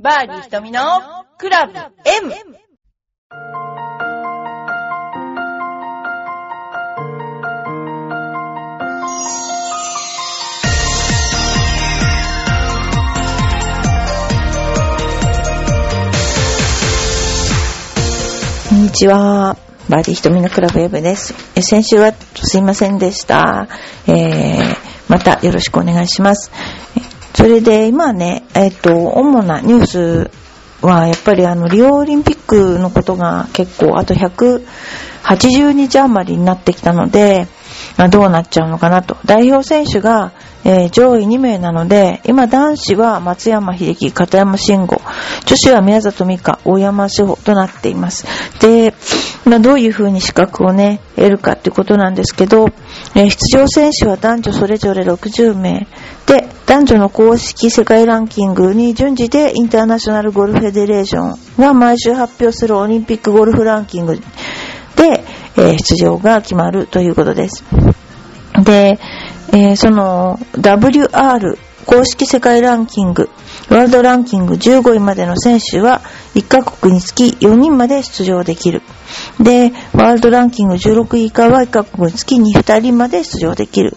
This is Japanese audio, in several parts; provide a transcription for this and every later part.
バーディー瞳のクラブ M! こんにちは。バーディー瞳のクラブ M です。先週はすいませんでした。えー、またよろしくお願いします。それで今ね、えっ、と、主なニュースはやっぱりあの、リオオリンピックのことが結構あと180日余りになってきたので、まあどうなっちゃうのかなと。代表選手が、えー上位2名なので、今男子は松山秀樹、片山慎吾、女子は宮里美香、大山志保となっています。で、ま、どういう風に資格をね、得るかってことなんですけど、えー出場選手は男女それぞれ60名で、男女の公式世界ランキングに順次でインターナショナルゴルフフェデレーションが毎週発表するオリンピックゴルフランキングで、えー出場が決まるということです。で、えーその WR 公式世界ランキング、ワールドランキング15位までの選手は1カ国につき4人まで出場できる。で、ワールドランキング16位以下は1カ国につき 2, 2人まで出場できる。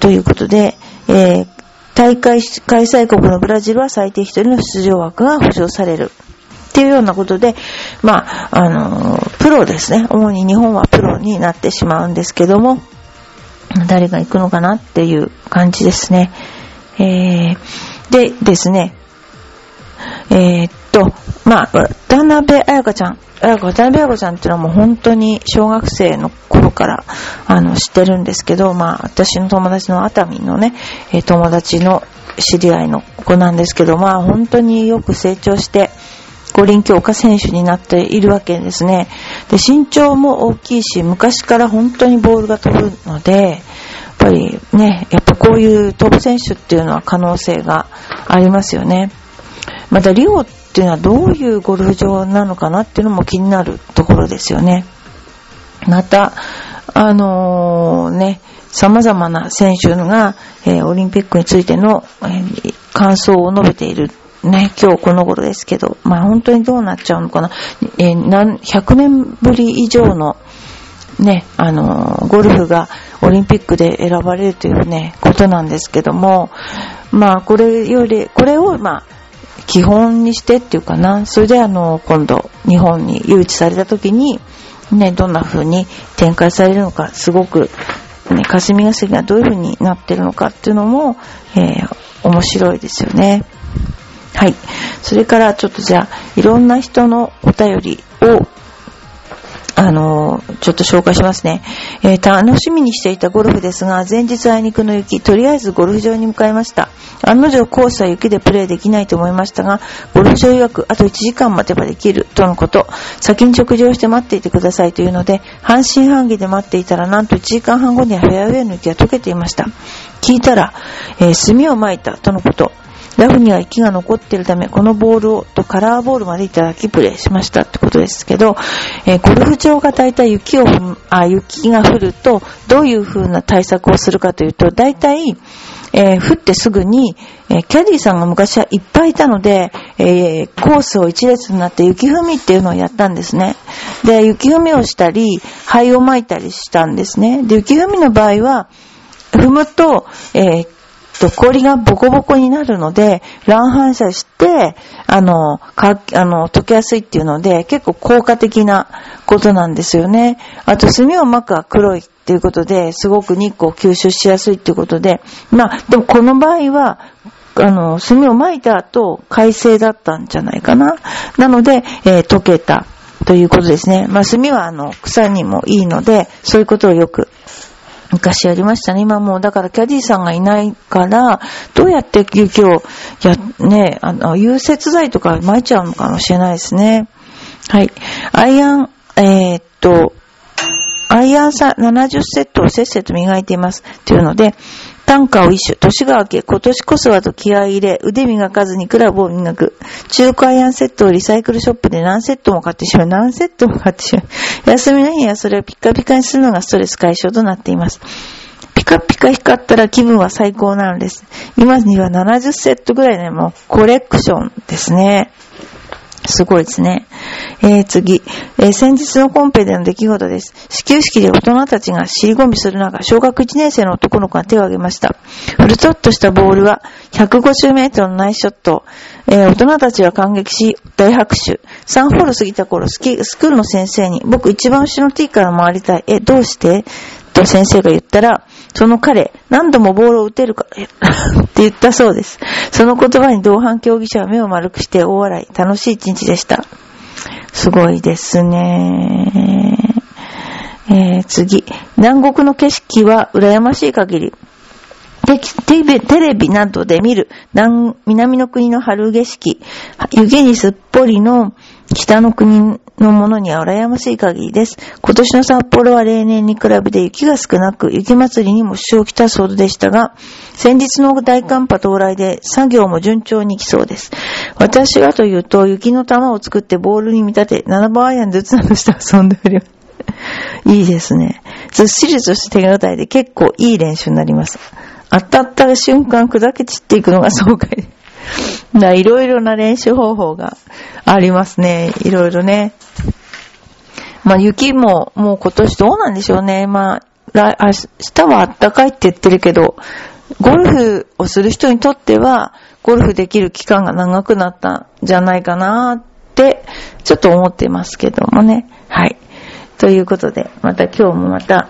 ということで、えー大会開催国のブラジルは最低1人の出場枠が保証される。っていうようなことで、まあ、あのプロですね。主に日本はプロになってしまうんですけども、誰が行くのかなっていう感じですね。えー、でですね、えーっと、まあ、渡辺彩香ちゃん、渡辺彩香ちゃんっていうのはもう本当に小学生の頃から、あの、知ってるんですけど、まあ、私の友達の熱海のね、え友達の知り合いの子なんですけど、まあ、本当によく成長して、五輪強化選手になっているわけですね。で、身長も大きいし、昔から本当にボールが飛ぶので、ぱりね、やっぱこういうトップ選手っていうのは可能性がありますよね。またリオっていうのはどういうゴルフ場なのかなっていうのも気になるところですよね。また、あのね、様々な選手が、えーオリンピックについての、えー感想を述べているね、今日この頃ですけど、まあ本当にどうなっちゃうのかな。えー100年ぶり以上のね、あのゴルフがオリンピックで選ばれるというね、ことなんですけども、まあこれより、これをまあ、基本にしてっていうかな、それであの、今度日本に誘致された時に、ね、どんな風に展開されるのか、すごく、ね、霞が関がどういう風になってるのかっていうのも、えー面白いですよね。はい。それからちょっとじゃあ、いろんな人のお便りを、あのちょっと紹介しますね。えー楽しみにしていたゴルフですが、前日あいにくの雪、とりあえずゴルフ場に向かいました。案の定コースは雪でプレーできないと思いましたが、ゴルフ場曰くあと1時間待てばできるとのこと、先に食事をして待っていてくださいというので、半信半疑で待っていたら、なんと1時間半後にはフェアウェイの雪が溶けていました。聞いたら、えー炭を撒いたとのこと。ラフには雪が残っているため、このボールをとカラーボールまでいただきプレイしましたってことですけど、えーゴルフ場が大体雪をあ、雪が降ると、どういう風な対策をするかというと、大体、えー降ってすぐに、えーキャディーさんが昔はいっぱいいたので、えーコースを一列になって雪踏みっていうのをやったんですね。で、雪踏みをしたり、灰を撒いたりしたんですね。で、雪踏みの場合は、踏むと、えーと、氷がボコボコになるので、乱反射して、あの、か、あの、溶けやすいっていうので、結構効果的なことなんですよね。あと、炭を巻くは黒いっていうことで、すごく日光を吸収しやすいっていうことで、まあ、でもこの場合は、あの、炭を巻いた後、快晴だったんじゃないかな。なので、えー溶けたということですね。まあ、炭はあの、草にもいいので、そういうことをよく昔やりましたね。今もう、だからキャディーさんがいないから、どうやって雪を、や、ね、あの、融雪剤とか撒いちゃうのかもしれないですね。はい。アイアン、えーっと、アイアンさ70セットをせっせと磨いています。というので、単価を一種、年が明け、今年こそはと気合い入れ、腕磨かずにクラブを磨く。中古アイアンセットをリサイクルショップで何セットも買ってしまう。何セットも買ってしまう。休みの日にはそれをピカピカにするのがストレス解消となっています。ピカピカ光ったら気分は最高なのです。今には70セットぐらいでもコレクションですね。すごいですね。えー、次、えー、先日のコンペでの出来事です。始球式で大人たちが尻込みする中、小学1年生の男の子が手を挙げました。フルトッとしたボールは150メートルのナイスショット。えー、大人たちは感激し、大拍手。3ホール過ぎた頃、スキスクールの先生に、僕一番後ろのティーから回りたい。え、どうして？と先生が言ったら、その彼、何度もボールを打てるか って言ったそうです。その言葉に同伴競技者は目を丸くして大笑い。楽しい一日でした。すごいですね。えー、次。南国の景色は羨ましい限り。テレビなどで見る南の国の春景色、湯気にすっぽりの北の国のものには羨ましい限りです。今年の札幌は例年に比べて雪が少なく、雪祭りにも支障をきたすほどでしたが、先日の大寒波到来で作業も順調に来そうです。私はというと、雪の玉を作ってボールに見立て、7番アイアンずつなどして遊んでおります。いいですね。ずっしりとした手応えで結構いい練習になります。当たった瞬間砕け散っていくのが爽快。いろいろな練習方法がありますね。いろいろね。まあ雪ももう今年どうなんでしょうね。まあ、明日は暖かいって言ってるけど、ゴルフをする人にとっては、ゴルフできる期間が長くなったんじゃないかなって、ちょっと思ってますけどもね。はい。ということで、また今日もまた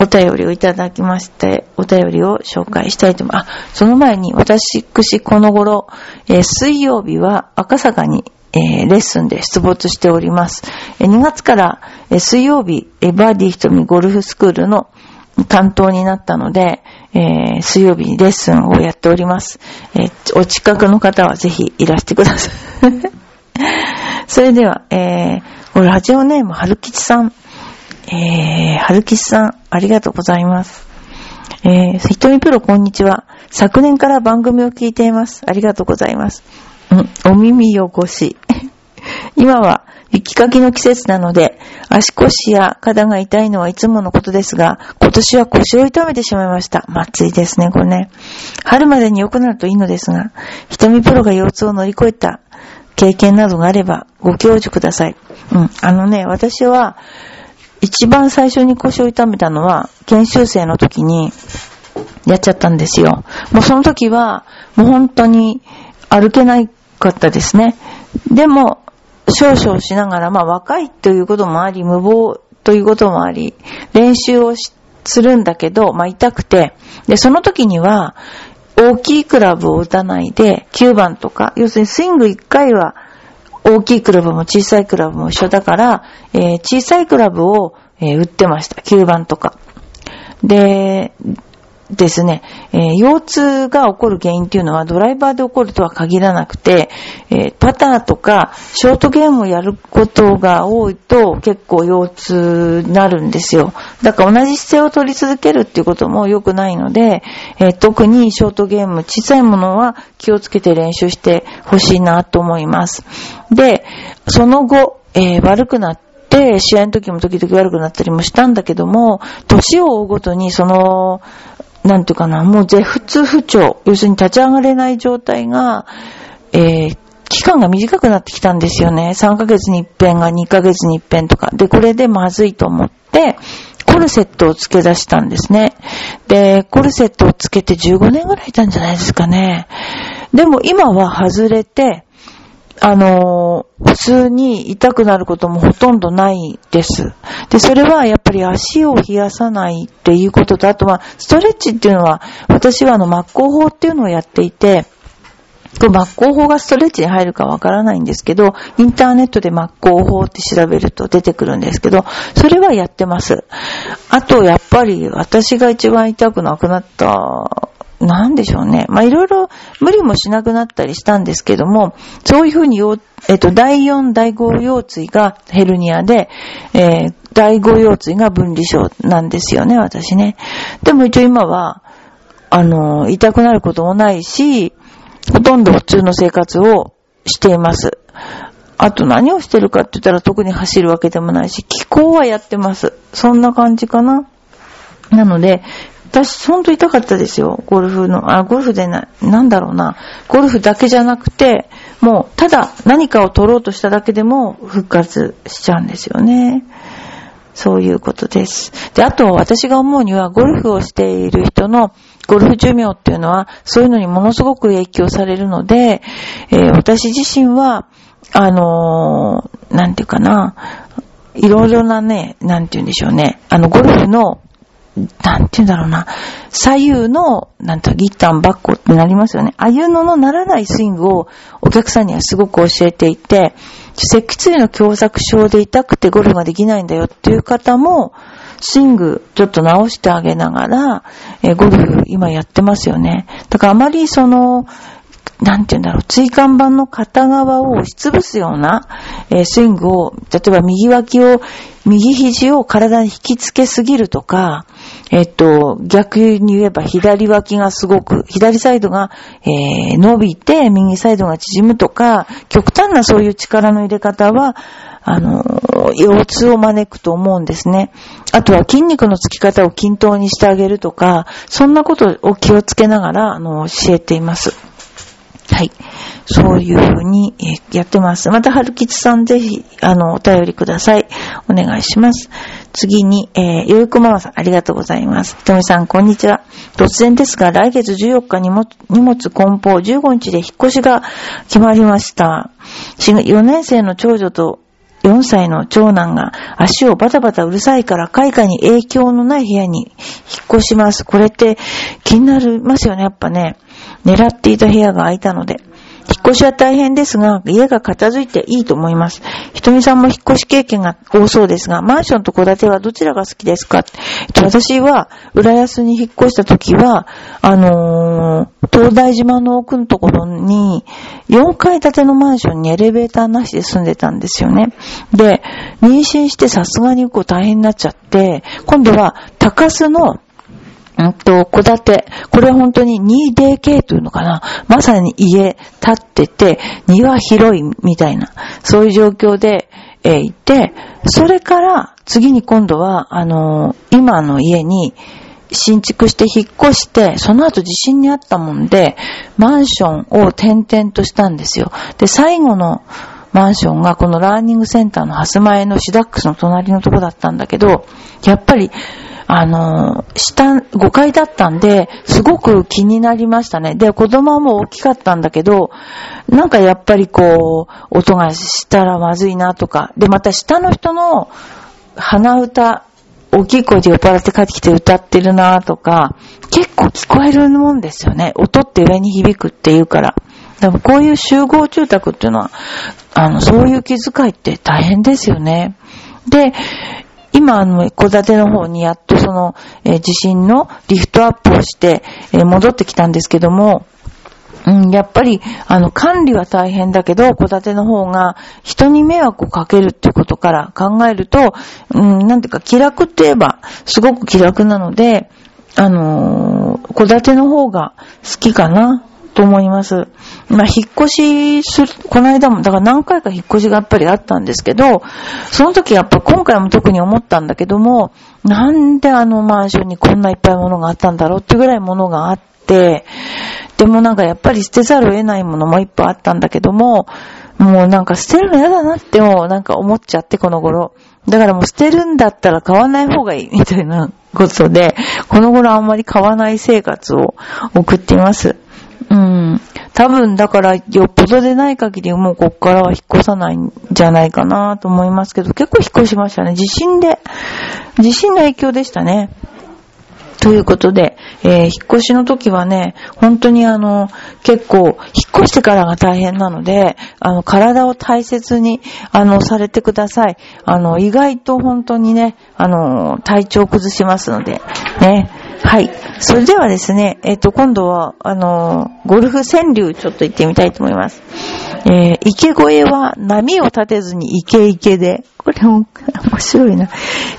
お便りをいただきまして、お便りを紹介したいと思います。あ、その前に私、くしこの頃、えー、水曜日は赤坂に、えー、レッスンで出没しております。えー、2月から、え水曜日、えバーディー瞳ゴルフスクールの担当になったので、え水曜日にレッスンをやっております。えお近くの方はぜひいらしてください。それでは、えー、ラジオネーム、はるきちさん。えー、はるきさん、ありがとうございます。えー、ひとみプロこんにちは。昨年から番組を聞いています。ありがとうございます。うん、お耳汚し。今は雪かきの季節なので、足腰や肩が痛いのはいつものことですが、今年は腰を痛めてしまいました。ま暑いですね、これね。春までに良くなるといいのですが、ひとみプロが腰痛を乗り越えた経験などがあれば、ご教授ください。うん、あのね、私は、一番最初に腰を痛めたのは、研修生の時に、やっちゃったんですよ。もうその時は、もう本当に歩けなかったですね。でも、少々しながら、まあ若いということもあり、無謀ということもあり、練習をするんだけど、まあ痛くて、で、その時には、大きいクラブを打たないで、9番とか、要するにスイング1回は大きいクラブも小さいクラブも一緒だから、えー、小さいクラブを、えー、売ってました。9番とか。で、ですね、えー、腰痛が起こる原因っていうのはドライバーで起こるとは限らなくて、えー、パターとかショートゲームをやることが多いと結構腰痛になるんですよ。だから同じ姿勢を取り続けるっていうことも良くないので、えー、特にショートゲーム、小さいものは気をつけて練習してほしいなと思います。で、その後、え悪くなって、試合の時も時々悪くなったりもしたんだけども、年を追うごとにその、なんていうかな、もう絶不不調、要するに立ち上がれない状態が、えー、期間が短くなってきたんですよね。3ヶ月に一遍が2ヶ月に一遍とか。で、これでまずいと思って、コルセットを付け出したんですね。で、コルセットをつけて15年ぐらいいたんじゃないですかね。でも今は外れて、あの、普通に痛くなることもほとんどないです。で、それはやっぱり足を冷やさないっていうことと、あとはストレッチっていうのは、私はあの、真っ向法っていうのをやっていて、これ真っ向法がストレッチに入るかわからないんですけど、インターネットで真っ向法って調べると出てくるんですけど、それはやってます。あと、やっぱり私が一番痛くなくなったなんでしょうね。まあ、いろいろ無理もしなくなったりしたんですけども、そういうふうに、えっと、第4、第5腰椎がヘルニアで、えー、第5腰椎が分離症なんですよね、私ね。でも一応今は、あの、痛くなることもないし、ほとんど普通の生活をしています。あと何をしてるかって言ったら特に走るわけでもないし、気候はやってます。そんな感じかな。なので、私、ほんと痛かったですよ。ゴルフの、あ、ゴルフでな、なんだろうな。ゴルフだけじゃなくて、もう、ただ何かを取ろうとしただけでも復活しちゃうんですよね。そういうことです。で、あと私が思うには、ゴルフをしている人のゴルフ寿命っていうのは、そういうのにものすごく影響されるので、えー、私自身は、あのー、なんていうかな、いろいろなね、なんていうんでしょうね、あの、ゴルフのなんて言うんだろうな、左右の、なんと、ギッタンバッコってなりますよね。ああいうののならないスイングをお客さんにはすごく教えていて、脊椎の狭窄症で痛くてゴルフができないんだよっていう方も、スイングちょっと直してあげながら、えー、ゴルフ今やってますよね。だからあまりその、なんて言うんだろう、椎間板の片側を押しつぶすような、えー、スイングを、例えば右脇を、右肘を体に引きつけすぎるとか、えっと、逆に言えば左脇がすごく、左サイドが、えー、伸びて、右サイドが縮むとか、極端なそういう力の入れ方は、あの、腰痛を招くと思うんですね。あとは筋肉のつき方を均等にしてあげるとか、そんなことを気をつけながら、あの、教えています。はい。そういうふうに、やってます。また、春吉さんぜひ、あの、お便りください。お願いします。次に、えー、よいこママさん、ありがとうございます。ひとみさん、こんにちは。突然ですが、来月14日にも荷物梱包15日で引っ越しが決まりました。4年生の長女と4歳の長男が足をバタバタうるさいから開花に影響のない部屋に引っ越します。これって気になりますよね、やっぱね。狙っていた部屋が空いたので。引っ越しは大変ですが、家が片付いていいと思います。ひとみさんも引っ越し経験が多そうですが、マンションと戸建てはどちらが好きですか？私は、浦安に引っ越した時は、あのー、東大島の奥のところに、4階建てのマンションにエレベーターなしで住んでたんですよね。で、妊娠してさすがにこう大変になっちゃって、今度は高須のうんと、戸建て。これは本当に 2DK というのかな。まさに家建ってて、庭広いみたいな、そういう状況で、えー、いて、それから次に今度は、あのー、今の家に新築して引っ越して、その後地震にあったもんで、マンションを転々としたんですよ。で、最後のマンションがこのラーニングセンターのハス前のシダックスの隣のとこだったんだけど、やっぱりあの、下、5階だったんで、すごく気になりましたね。で、子供はもう大きかったんだけど、なんかやっぱりこう、音がしたらまずいなとか、で、また下の人の鼻歌、大きい声で酔っ払って帰ってきて歌ってるなとか、結構聞こえるもんですよね。音って上に響くっていうから。でもこういう集合住宅っていうのは、あの、そういう気遣いって大変ですよね。で、今、あの、戸建ての方にやっとその、えー、地震のリフトアップをして、えー、戻ってきたんですけども、うん、やっぱり、あの、管理は大変だけど、戸建ての方が人に迷惑をかけるっていうことから考えると、うん、なんていうか、気楽って言えば、すごく気楽なので、あのー、戸建ての方が好きかな。と思います。まあ、引っ越しする、この間も、だから何回か引っ越しがやっぱりあったんですけど、その時やっぱ今回も特に思ったんだけども、なんであのマンションにこんないっぱいものがあったんだろうってぐらいものがあって、でもなんかやっぱり捨てざるを得ないものもいっぱいあったんだけども、もうなんか捨てるの嫌だなってもうなんか思っちゃってこの頃。だからもう捨てるんだったら買わない方がいいみたいなことで、この頃あんまり買わない生活を送っています。多分、だから、よっぽどでない限り、もうこっからは引っ越さないんじゃないかなと思いますけど、結構引っ越しましたね。地震で、地震の影響でしたね。ということで、えー、引っ越しの時はね、本当にあの、結構、引っ越してからが大変なので、あの、体を大切に、あの、されてください。あの、意外と本当にね、あの、体調崩しますので、ね。はい。それではですね、えっ、と、今度は、あの、ゴルフ川柳ちょっと行ってみたいと思います。えー、池越えは波を立てずにイケイケで。これも面白いな。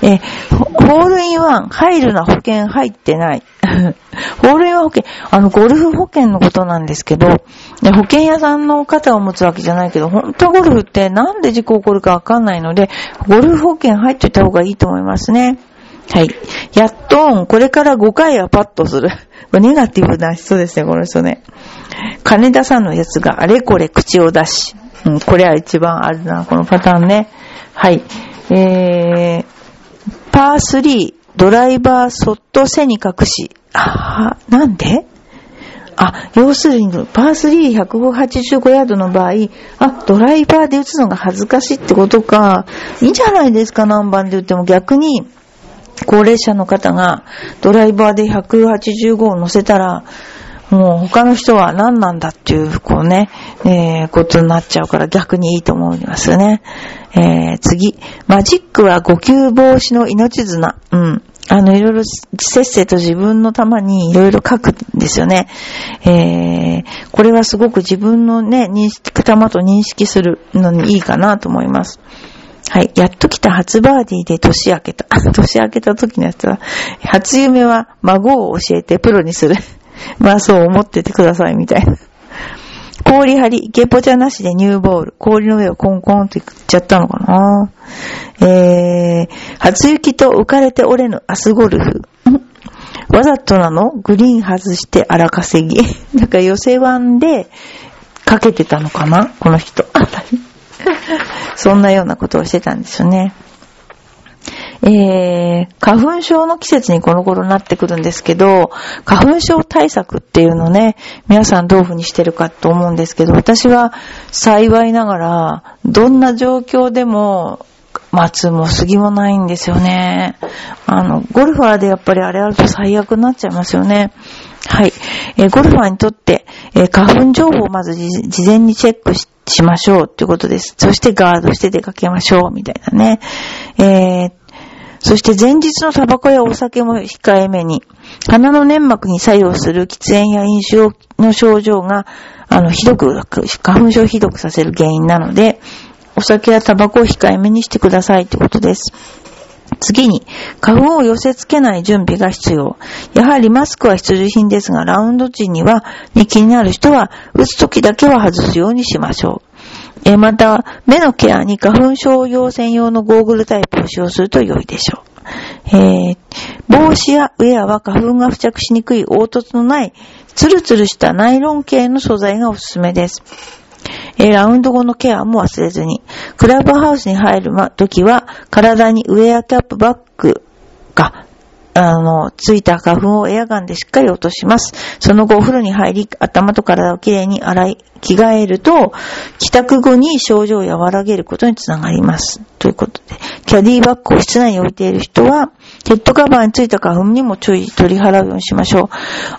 えー、ホールインワン、入るな保険入ってない。ホールインワン保険、あの、ゴルフ保険のことなんですけど、保険屋さんの方を持つわけじゃないけど、本当ゴルフってなんで事故起こるかわかんないので、ゴルフ保険入っといた方がいいと思いますね。はい。やっとん、これから5回はパッとする。ネガティブな人ですね、この人ね。金田さんのやつがあれこれ口を出し。うん、これは一番あるな、このパターンね。はい。えー、パー3、ドライバーそっと背に隠し。あなんで？あ、要するに、パー3、185ヤードの場合、あ、ドライバーで打つのが恥ずかしいってことか。いいんじゃないですか、何番で打っても。逆に、高齢者の方がドライバーで185を乗せたら、もう他の人は何なんだっていう、こうね、えー、ことになっちゃうから逆にいいと思いますよね。えー、次。マジックは呼吸防止の命綱。うん。あの、いろいろ、せっせと自分の玉にいろいろ書くんですよね。えー、これはすごく自分のね、認識、玉と認識するのにいいかなと思います。はい。やっと来た初バーディーで年明けた。年明けた時のやつは、初夢は孫を教えてプロにする。まあそう思っててくださいみたいな。氷張り、ゲポじゃなしでニューボール。氷の上をコンコンっていっちゃったのかなえー、初雪と浮かれて折れぬ明日ゴルフ。わざとなの？グリーン外して荒稼ぎ。なんか寄せ湾でかけてたのかな？この人。そんなようなことをしてたんですよね。えー、花粉症の季節にこの頃なってくるんですけど、花粉症対策っていうのね、皆さんどういうふうにしてるかと思うんですけど、私は幸いながら、どんな状況でも、松も杉もないんですよね。あの、ゴルファーでやっぱりあれあると最悪になっちゃいますよね。はい。えー、ゴルファーにとって、えー、花粉情報をまず事前にチェックしましょうっていうことです。そしてガードして出かけましょうみたいなね。えー、そして前日のタバコやお酒も控えめに、鼻の粘膜に作用する喫煙や飲酒の症状が、あの、ひどく、花粉症をひどくさせる原因なので、お酒やタバコを控えめにしてくださいってことです。次に、花粉を寄せ付けない準備が必要。やはりマスクは必需品ですが、ラウンド時には、に気になる人は、打つ時だけは外すようにしましょう。えまた、目のケアに花粉症用専用のゴーグルタイプを使用すると良いでしょう。えー、帽子やウェアは花粉が付着しにくい凹凸のない、ツルツルしたナイロン系の素材がおすすめです。えー、ラウンド後のケアも忘れずに。クラブハウスに入るときは、体にウェアキャップバッグがあの、ついた花粉をエアガンでしっかり落とします。その後お風呂に入り、頭と体をきれいに洗い、着替えると、帰宅後に症状を和らげることにつながります。ということで、キャディバッグを室内に置いている人は、ヘッドカバーについた花粉にも注意取り払うようにしましょう。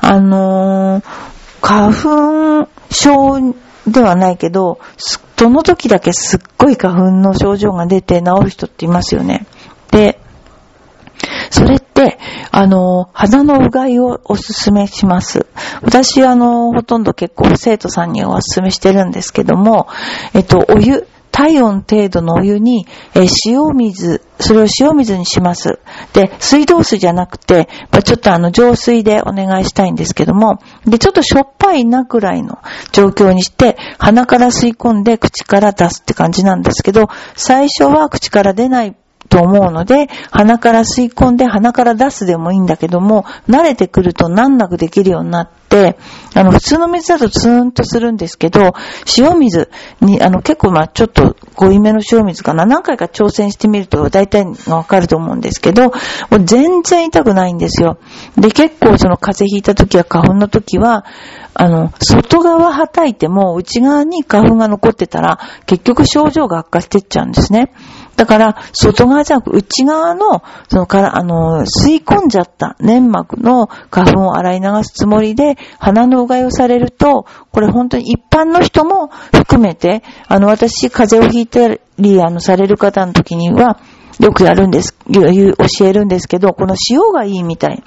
あのー、花粉症ではないけど、その時だけすっごい花粉の症状が出て治る人っていますよね。で、それって、あの、肌のうがいをおすすめします。私、あの、ほとんど結構生徒さんにおすすめしてるんですけども、えっと、お湯、体温程度のお湯に、え塩水、それを塩水にします。で、水道水じゃなくて、まあ、ちょっとあの、浄水でお願いしたいんですけども、で、ちょっとしょっぱいなくらいの状況にして、鼻から吸い込んで口から出すって感じなんですけど、最初は口から出ないと思うので、鼻から吸い込んで鼻から出すでもいいんだけども、慣れてくると難なくできるようになって、あの、普通の水だとツーンとするんですけど、塩水に、あの、結構まあちょっと濃いめの塩水かな。何回か挑戦してみると大体わかると思うんですけど、もう全然痛くないんですよ。で、結構その風邪ひいた時や花粉の時は、あの、外側はたいても内側に花粉が残ってたら、結局症状が悪化してっちゃうんですね。だから、外側じゃなく内側の、そのから、あの、吸い込んじゃった粘膜の花粉を洗い流すつもりで、鼻のうがいをされると、これ本当に一般の人も含めて、あの、私、風邪をひいたり、あの、される方の時には、よくやるんです、教えるんですけど、この塩がいいみたい。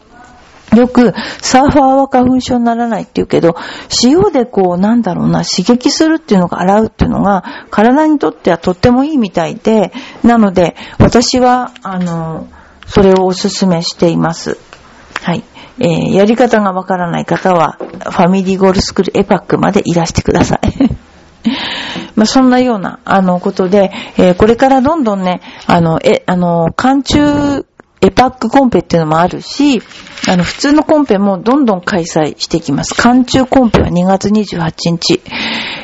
よく、サーファーは花粉症にならないって言うけど、塩でこう、なんだろうな、刺激するっていうのが、洗うっていうのが、体にとってはとってもいいみたいで、なので、私は、あの、それをお勧めしています。はい。えー、やり方がわからない方は、ファミリーゴールスクールエパックまでいらしてください。まあ、そんなような、あの、ことで、えー、これからどんどんね、あの、え、あの、寒中エパックコンペっていうのもあるし、あの、普通のコンペもどんどん開催していきます。寒中コンペは2月28日。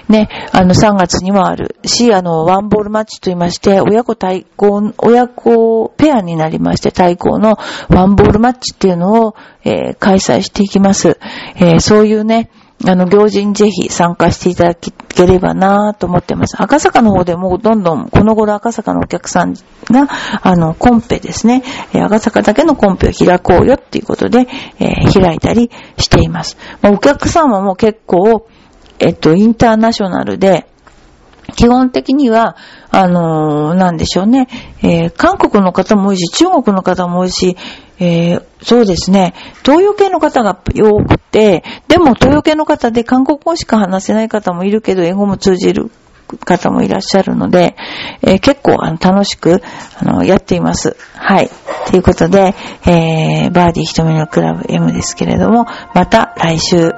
ね、あの、3月にもあるし、あの、ワンボールマッチと言いまして、親子対抗、親子ペアになりまして対抗のワンボールマッチっていうのを、えー、開催していきます。えー、そういうね、あの、行事にぜひ参加していただければなと思ってます。赤坂の方でもどんどん、この頃赤坂のお客さんが、あの、コンペですね、赤坂だけのコンペを開こうよっていうことで、えー、開いたりしています。ま、お客様も結構、えっと、インターナショナルで、基本的には、あのー、なんでしょうね、えー、韓国の方も多いし、中国の方も多いし、えー、そうですね。東洋系の方が多くて、でも東洋系の方で韓国語しか話せない方もいるけど、英語も通じる方もいらっしゃるので、えー、結構あの楽しくあのやっています。はい。ということで、えー、バーディー瞳のクラブ M ですけれども、また来週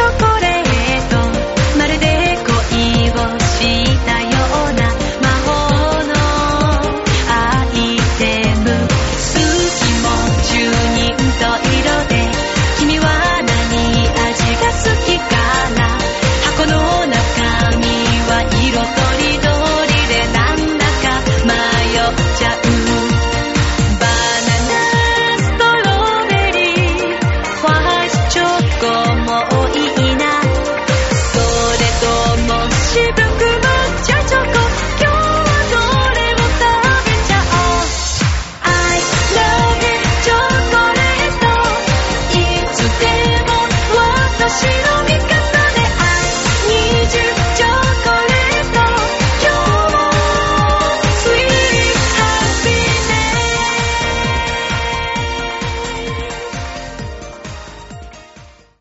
chocolate.